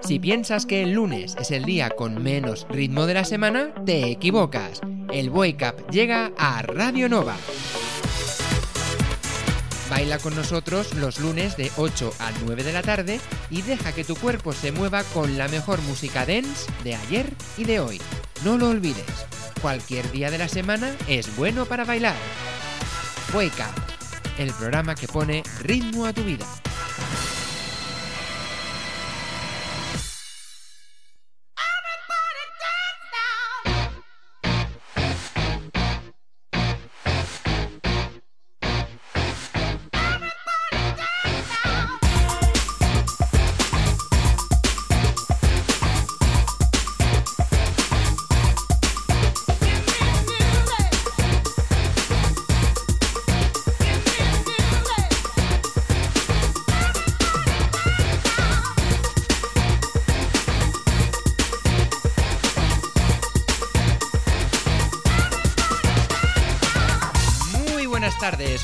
Si piensas que el lunes es el día con menos ritmo de la semana, te equivocas. El Wake Up llega a Radio Nova. Baila con nosotros los lunes de 8 a 9 de la tarde y deja que tu cuerpo se mueva con la mejor música dance de ayer y de hoy. No lo olvides, cualquier día de la semana es bueno para bailar. Wake Up, el programa que pone ritmo a tu vida.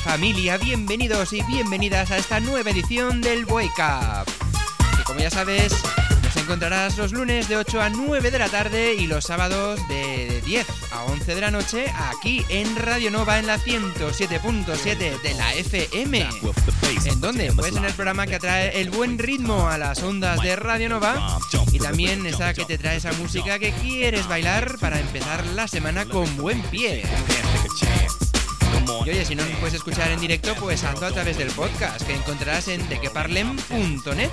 Familia, bienvenidos y bienvenidas a esta nueva edición del Wake Up. Que como ya sabes, nos encontrarás los lunes de 8 a 9 de la tarde y los sábados de 10 a 11 de la noche aquí en Radio Nova en la 107.7 de la FM. ¿En dónde? Pues en el programa que atrae el buen ritmo a las ondas de Radio Nova y también esa que te trae esa música que quieres bailar para empezar la semana con buen pie. Y oye, si no nos puedes escuchar en directo, pues hazlo a través del podcast que encontrarás en dequeparlem.net.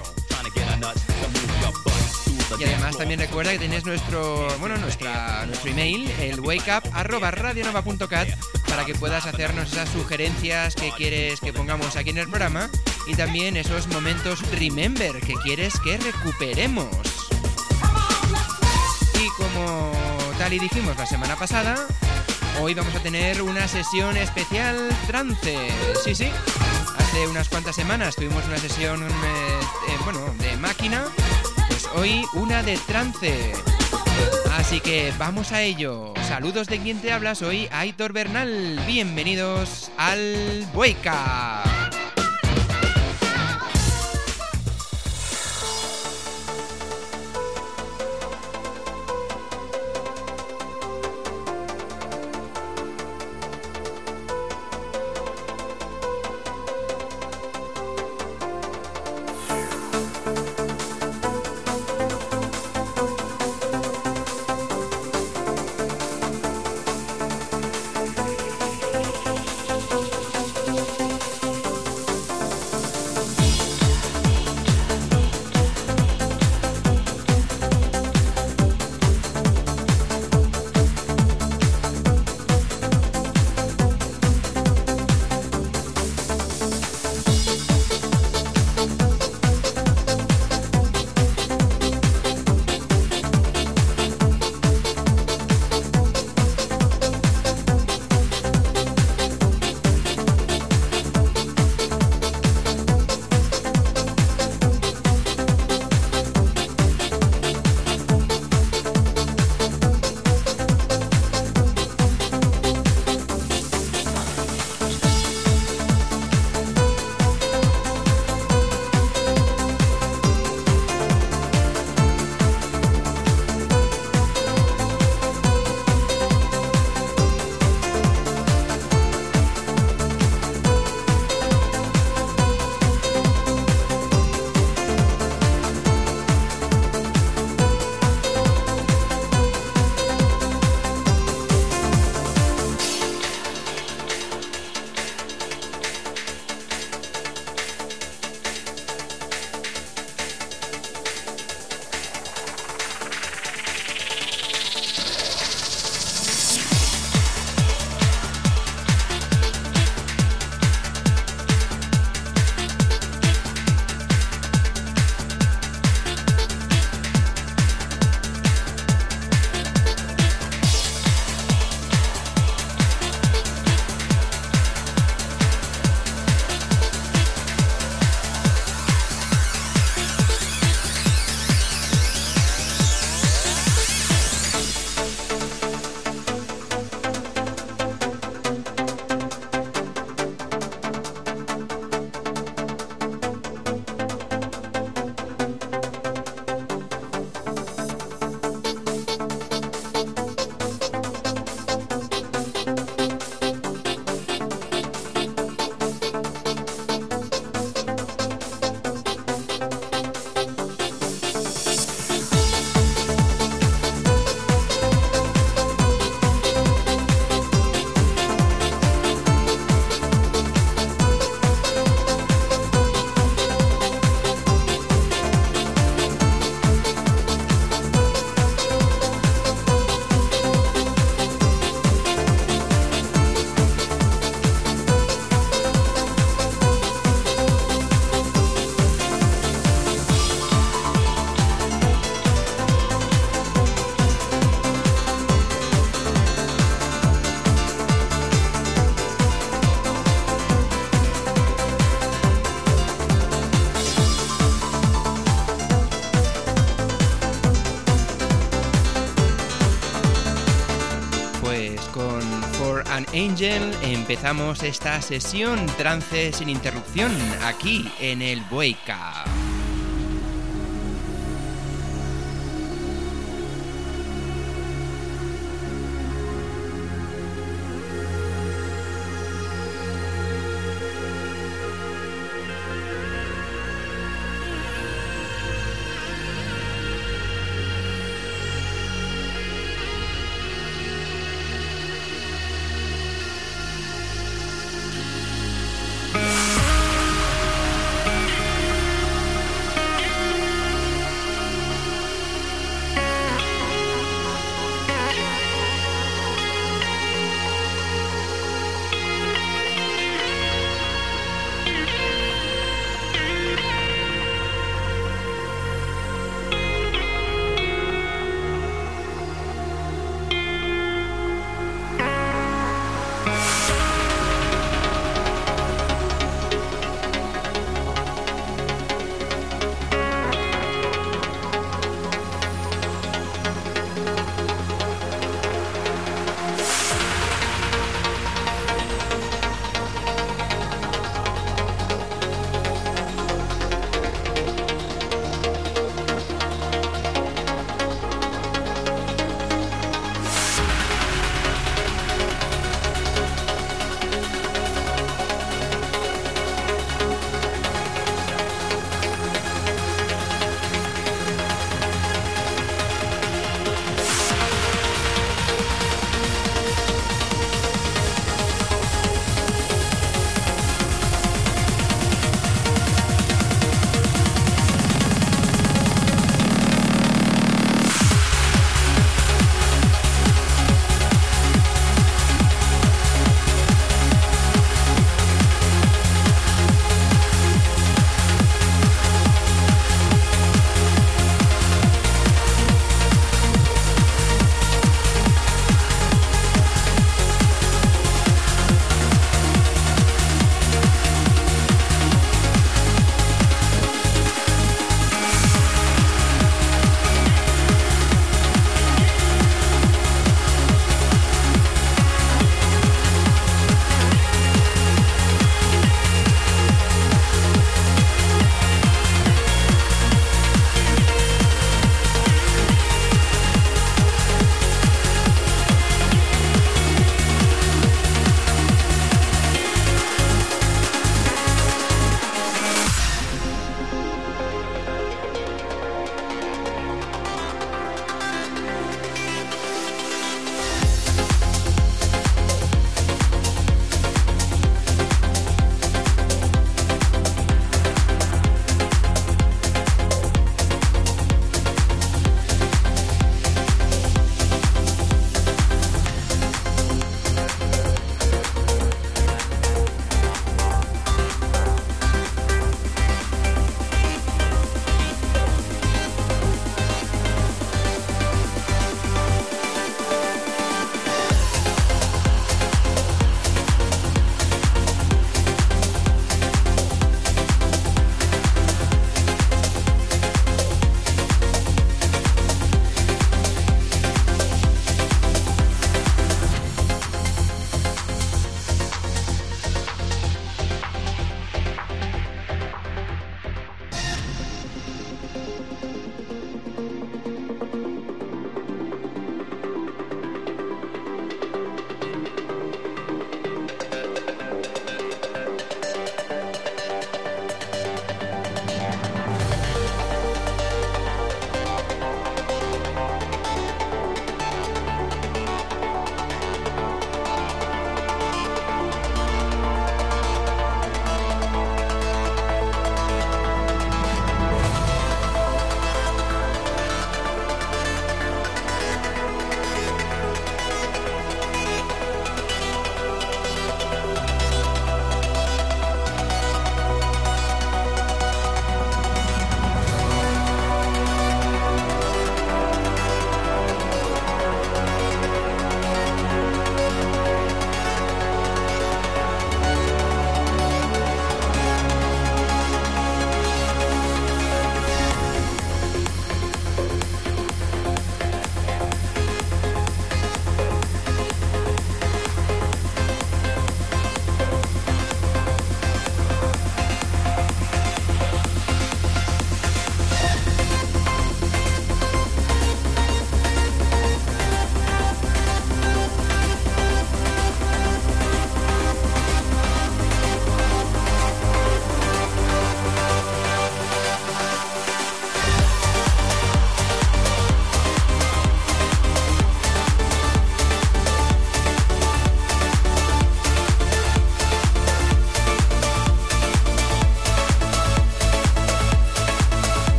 Y además también recuerda que tienes nuestro, bueno, nuestra, nuestro email, el wakeup@radionova.cat para que puedas hacernos esas sugerencias que quieres que pongamos aquí en el programa y también esos momentos remember que quieres que recuperemos. Y como tal y dijimos la semana pasada, hoy vamos a tener una sesión especial trance. Sí, sí. Hace unas cuantas semanas tuvimos una sesión, eh, eh, bueno, de máquina. Pues hoy una de trance. Así que vamos a ello. Saludos de quien te habla, soy Aitor Bernal. Bienvenidos al Wake Angel empezamos esta sesión trance sin interrupción aquí en el Wake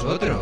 junto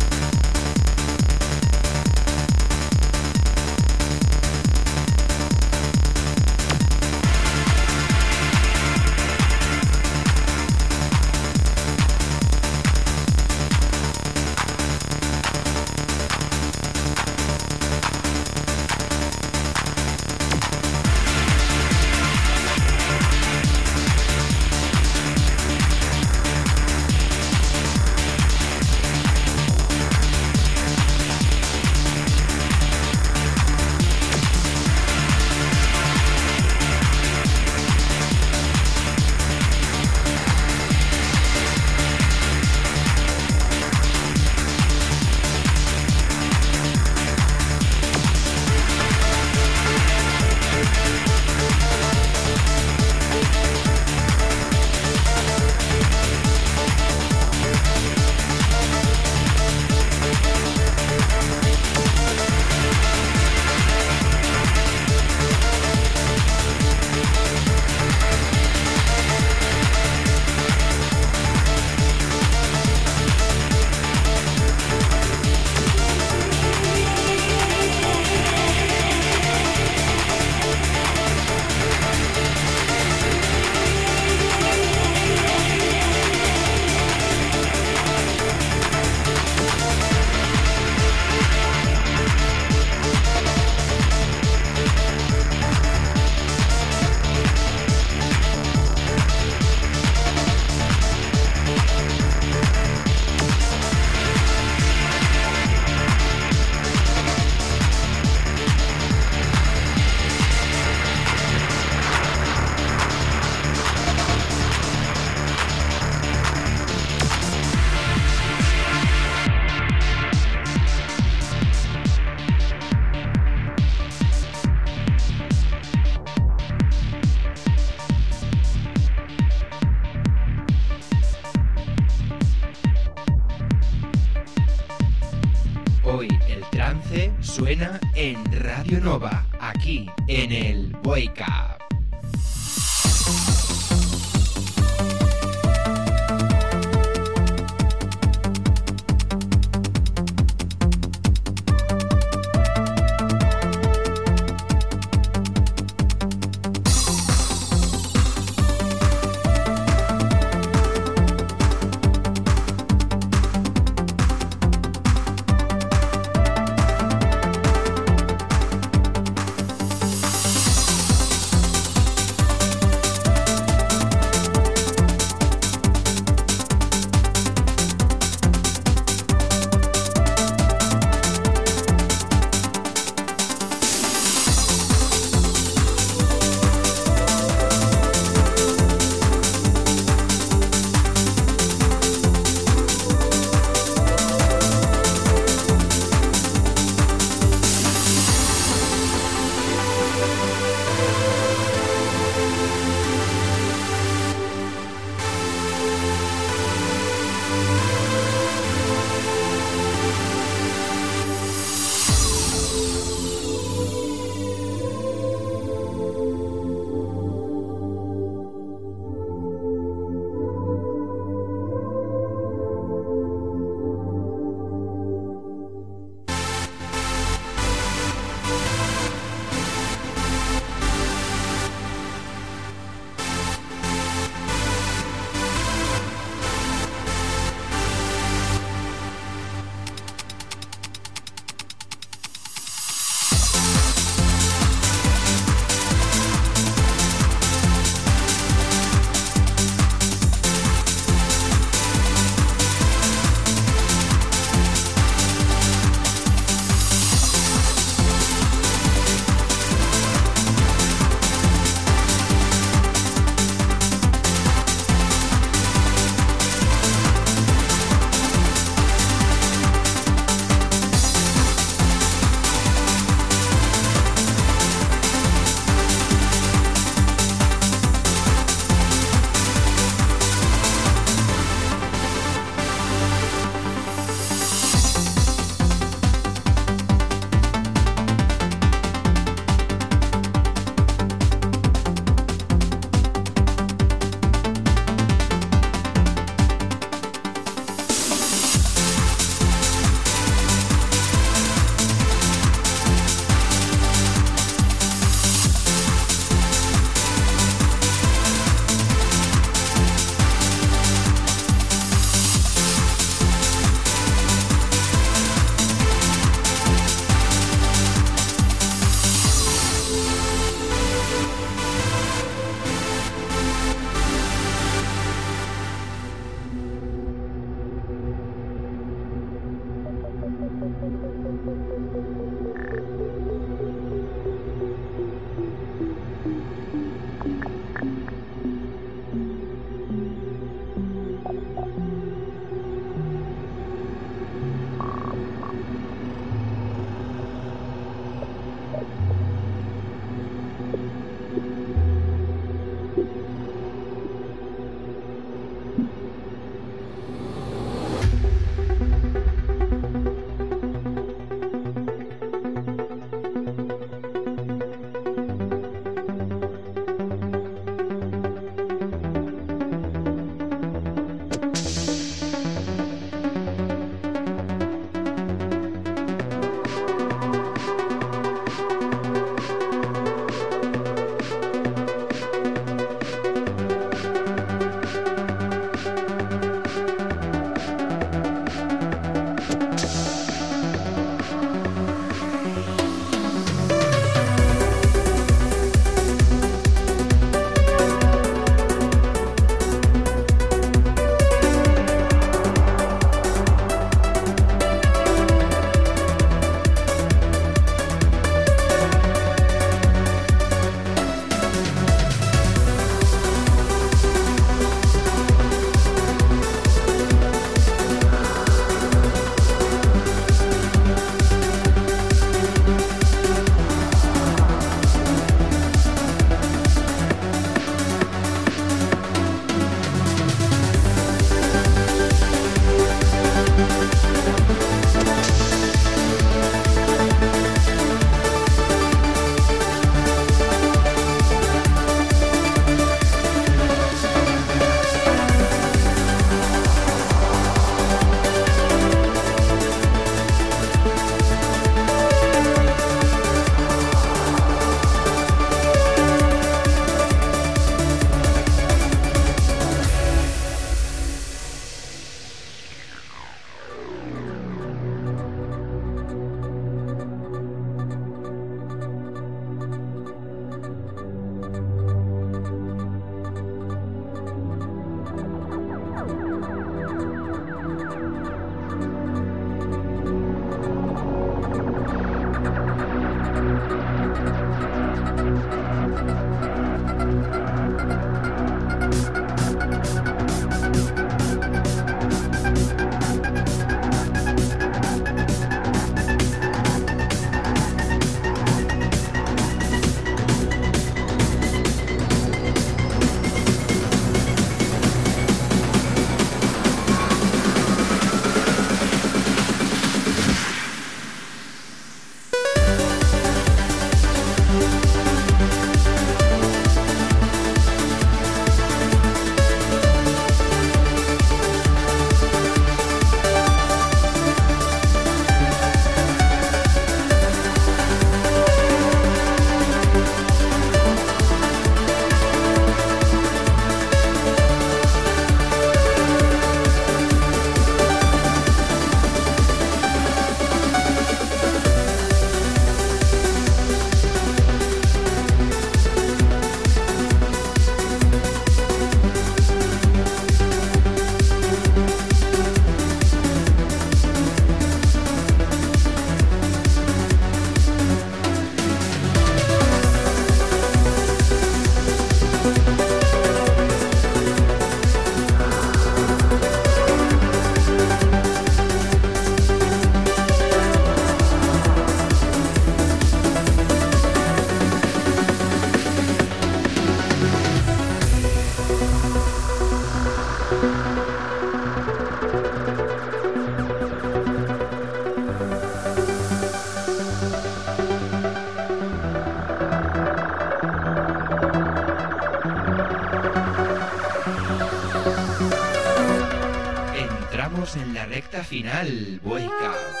final, Wake Up.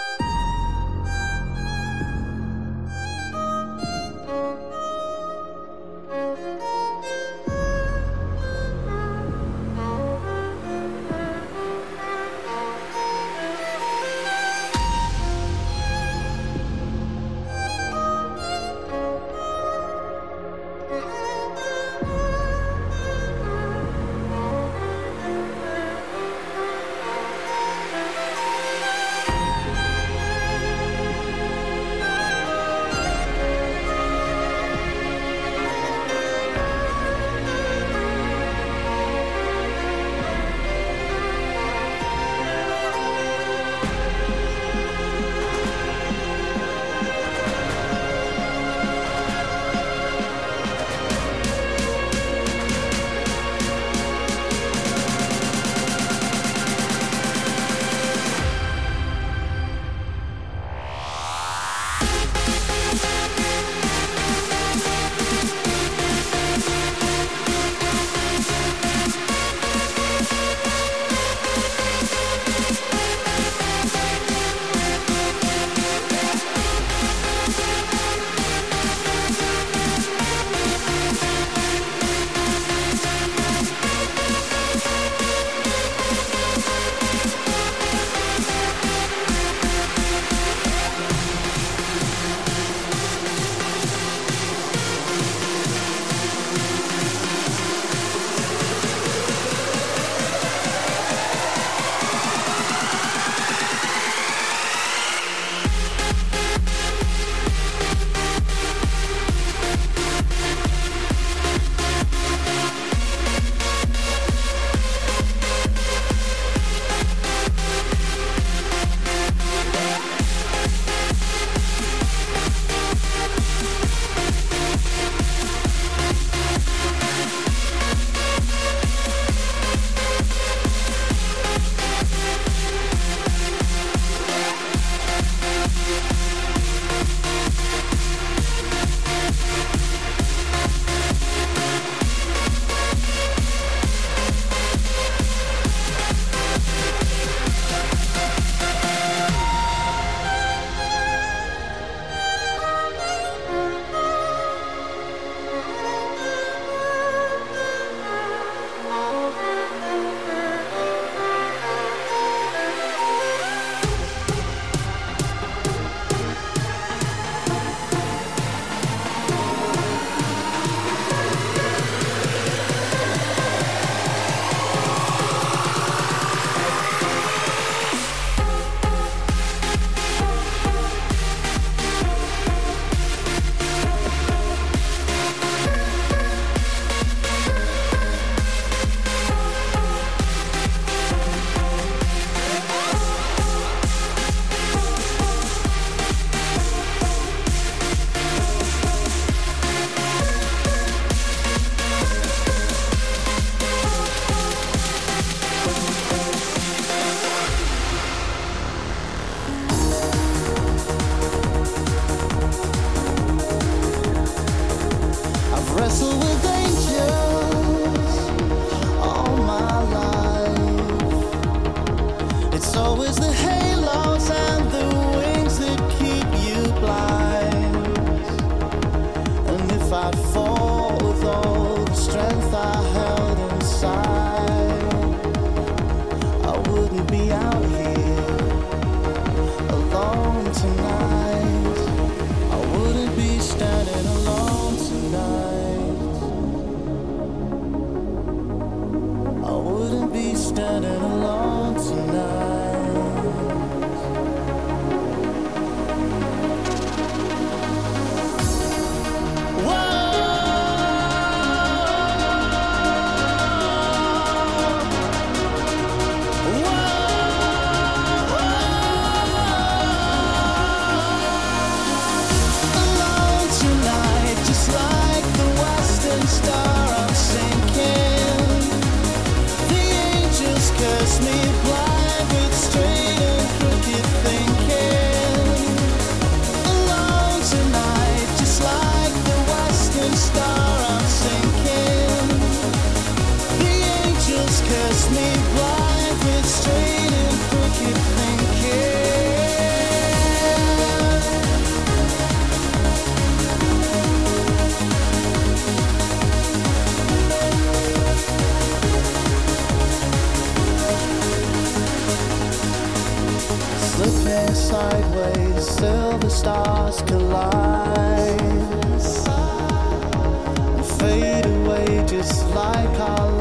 Sideways, silver stars collide. And fade away just like our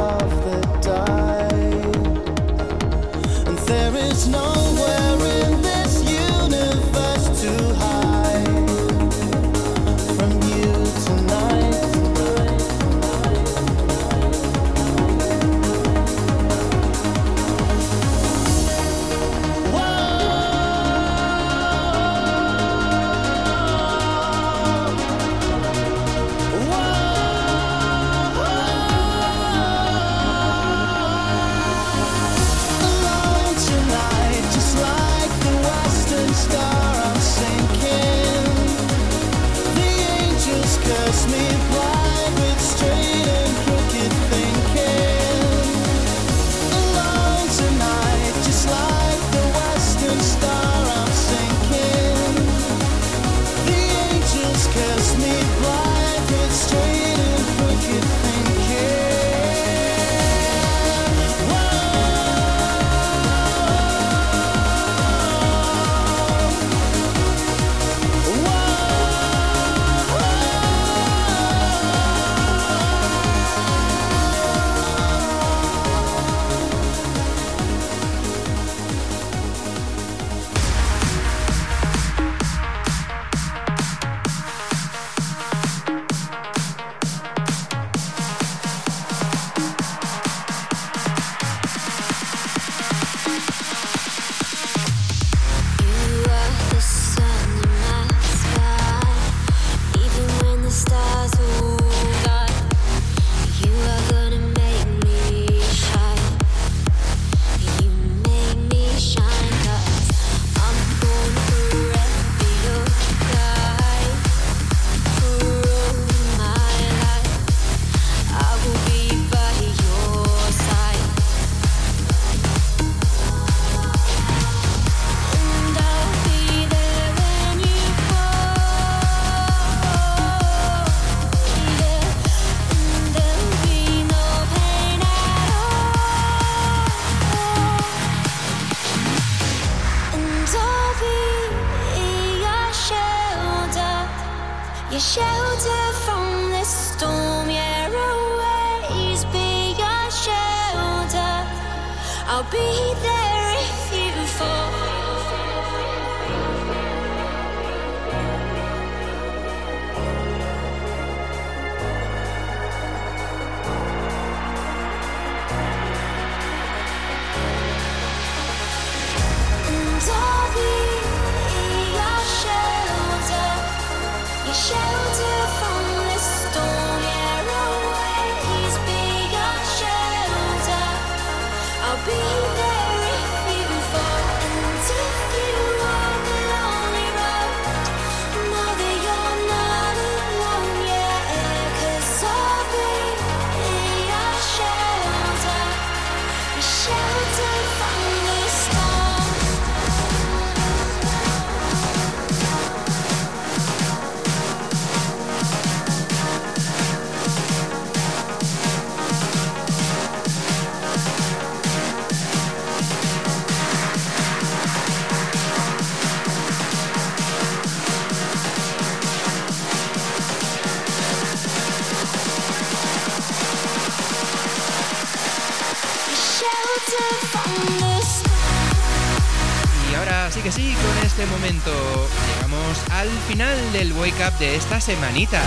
Wake Up de esta semanita.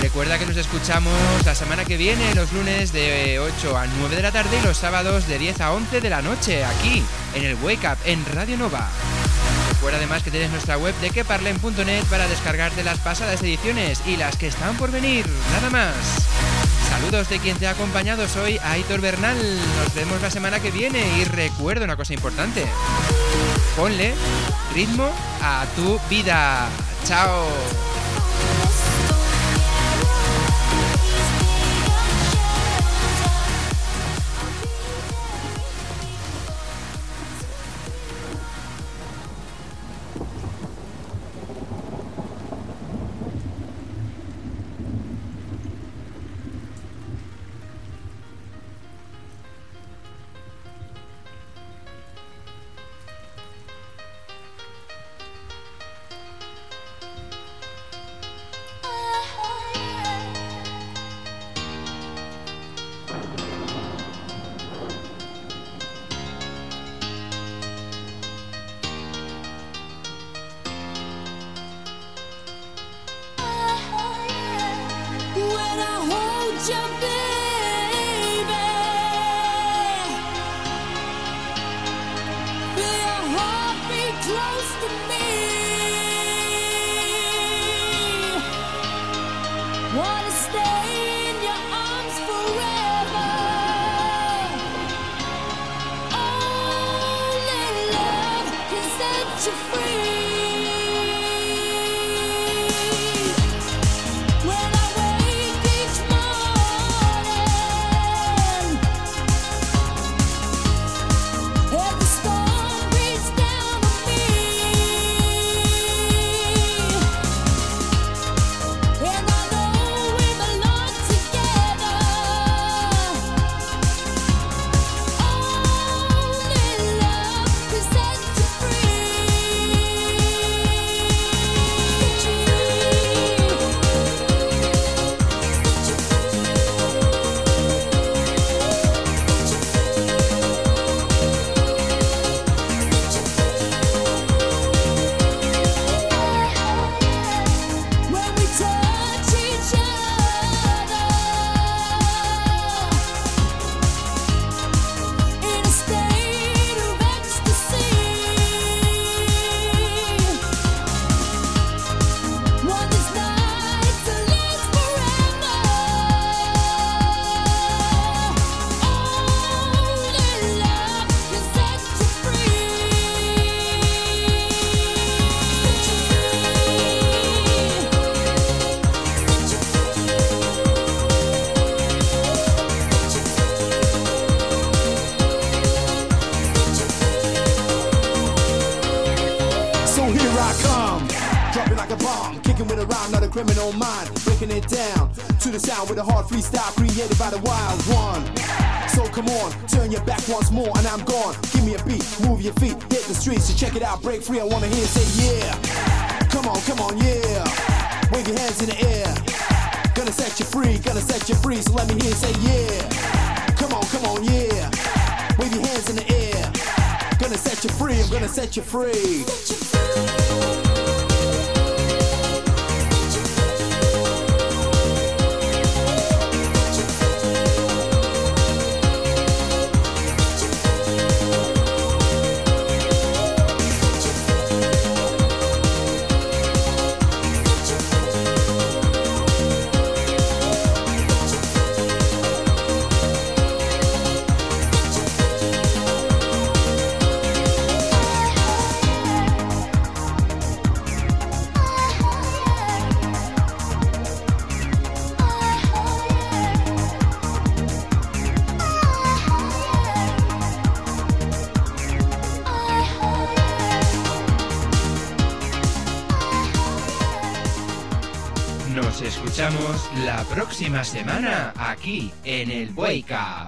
Recuerda que nos escuchamos la semana que viene, los lunes de 8 a 9 de la tarde y los sábados de 10 a 11 de la noche, aquí, en el Wake Up, en Radio Nova. Recuerda además que tienes nuestra web de queparlen.net para descargarte las pasadas ediciones y las que están por venir, nada más. Saludos de quien te ha acompañado, soy Aitor Bernal. Nos vemos la semana que viene y recuerda una cosa importante. Ponle ritmo a tu vida. Chao. With a hard freestyle created by the wild one. So come on, turn your back once more and I'm gone. Give me a beat, move your feet, hit the streets, so check it out, break free. I wanna hear say yeah. Come on, come on, yeah. Wave your hands in the air. Gonna set you free, gonna set you free, so let me hear say yeah. Come on, come on, yeah. Wave your hands in the air. Gonna set you free, I'm gonna set you free. Próxima semana aquí en el Up.